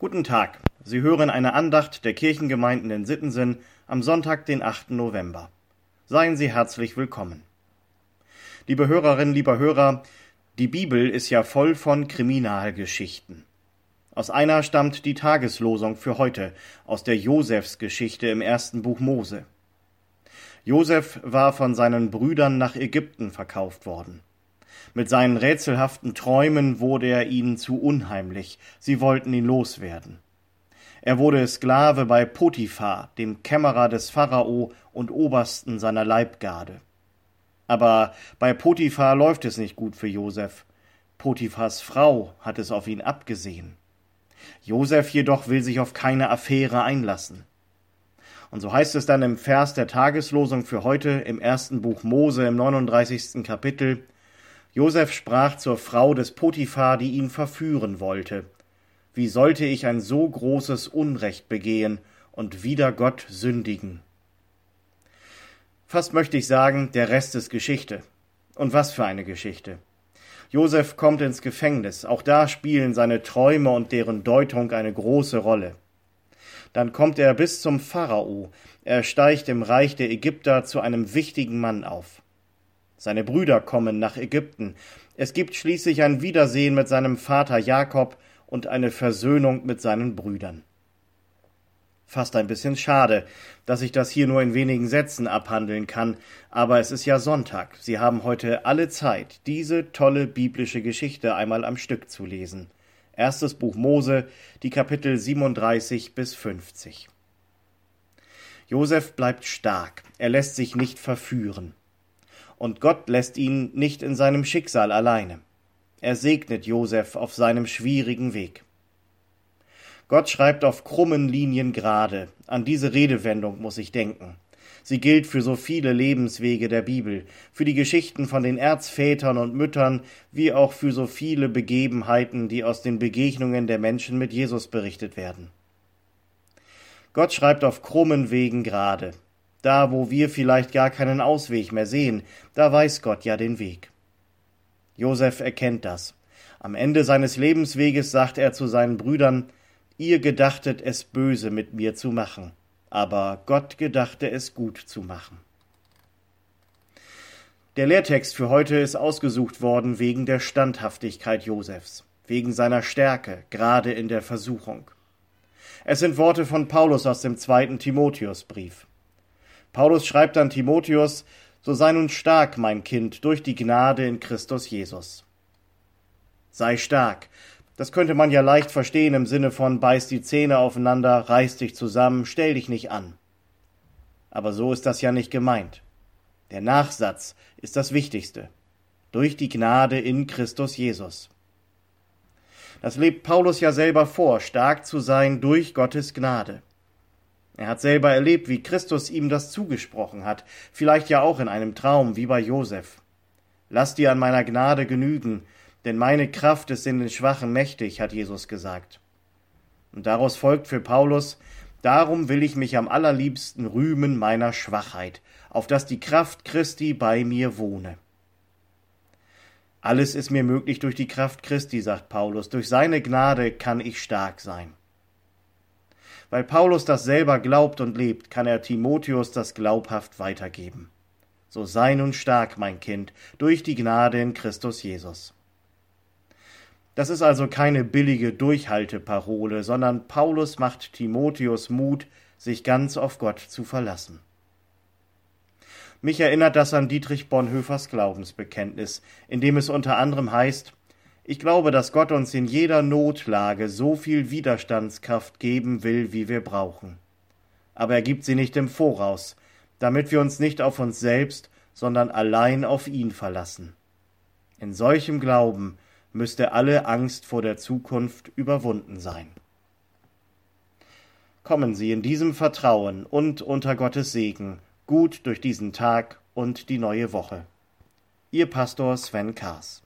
Guten Tag. Sie hören eine Andacht der Kirchengemeinden in Sittensen am Sonntag, den 8. November. Seien Sie herzlich willkommen. Liebe Hörerinnen, lieber Hörer, die Bibel ist ja voll von Kriminalgeschichten. Aus einer stammt die Tageslosung für heute aus der Josefsgeschichte im ersten Buch Mose. Josef war von seinen Brüdern nach Ägypten verkauft worden. Mit seinen rätselhaften Träumen wurde er ihnen zu unheimlich, sie wollten ihn loswerden. Er wurde Sklave bei Potiphar, dem Kämmerer des Pharao und Obersten seiner Leibgarde. Aber bei Potiphar läuft es nicht gut für Josef. Potiphars Frau hat es auf ihn abgesehen. Josef jedoch will sich auf keine Affäre einlassen. Und so heißt es dann im Vers der Tageslosung für heute im ersten Buch Mose im 39. Kapitel, Josef sprach zur Frau des Potiphar, die ihn verführen wollte. Wie sollte ich ein so großes Unrecht begehen und wider Gott sündigen? Fast möchte ich sagen, der Rest ist Geschichte. Und was für eine Geschichte. Josef kommt ins Gefängnis, auch da spielen seine Träume und deren Deutung eine große Rolle. Dann kommt er bis zum Pharao, er steigt im Reich der Ägypter zu einem wichtigen Mann auf. Seine Brüder kommen nach Ägypten. Es gibt schließlich ein Wiedersehen mit seinem Vater Jakob und eine Versöhnung mit seinen Brüdern. Fast ein bisschen schade, dass ich das hier nur in wenigen Sätzen abhandeln kann, aber es ist ja Sonntag. Sie haben heute alle Zeit, diese tolle biblische Geschichte einmal am Stück zu lesen. Erstes Buch Mose, die Kapitel 37 bis 50. Josef bleibt stark, er lässt sich nicht verführen und Gott lässt ihn nicht in seinem Schicksal alleine. Er segnet Josef auf seinem schwierigen Weg. Gott schreibt auf krummen Linien gerade. An diese Redewendung muss ich denken. Sie gilt für so viele Lebenswege der Bibel, für die Geschichten von den Erzvätern und Müttern, wie auch für so viele Begebenheiten, die aus den Begegnungen der Menschen mit Jesus berichtet werden. Gott schreibt auf krummen Wegen gerade. Da, wo wir vielleicht gar keinen Ausweg mehr sehen, da weiß Gott ja den Weg. Josef erkennt das. Am Ende seines Lebensweges sagt er zu seinen Brüdern, Ihr gedachtet es böse mit mir zu machen, aber Gott gedachte es gut zu machen. Der Lehrtext für heute ist ausgesucht worden wegen der Standhaftigkeit Josefs, wegen seiner Stärke, gerade in der Versuchung. Es sind Worte von Paulus aus dem zweiten Timotheusbrief. Paulus schreibt an Timotheus, so sei nun stark, mein Kind, durch die Gnade in Christus Jesus. Sei stark. Das könnte man ja leicht verstehen im Sinne von beiß die Zähne aufeinander, reiß dich zusammen, stell dich nicht an. Aber so ist das ja nicht gemeint. Der Nachsatz ist das Wichtigste. Durch die Gnade in Christus Jesus. Das lebt Paulus ja selber vor, stark zu sein durch Gottes Gnade. Er hat selber erlebt, wie Christus ihm das zugesprochen hat, vielleicht ja auch in einem Traum, wie bei Josef. Lass dir an meiner Gnade genügen, denn meine Kraft ist in den Schwachen mächtig, hat Jesus gesagt. Und daraus folgt für Paulus, darum will ich mich am allerliebsten rühmen meiner Schwachheit, auf dass die Kraft Christi bei mir wohne. Alles ist mir möglich durch die Kraft Christi, sagt Paulus, durch seine Gnade kann ich stark sein. Weil Paulus das selber glaubt und lebt, kann er Timotheus das glaubhaft weitergeben. So sei nun stark, mein Kind, durch die Gnade in Christus Jesus. Das ist also keine billige Durchhalteparole, sondern Paulus macht Timotheus Mut, sich ganz auf Gott zu verlassen. Mich erinnert das an Dietrich Bonhoeffers Glaubensbekenntnis, in dem es unter anderem heißt, ich glaube, dass Gott uns in jeder Notlage so viel Widerstandskraft geben will, wie wir brauchen. Aber er gibt sie nicht im Voraus, damit wir uns nicht auf uns selbst, sondern allein auf ihn verlassen. In solchem Glauben müsste alle Angst vor der Zukunft überwunden sein. Kommen Sie in diesem Vertrauen und unter Gottes Segen gut durch diesen Tag und die neue Woche. Ihr Pastor Sven Kaas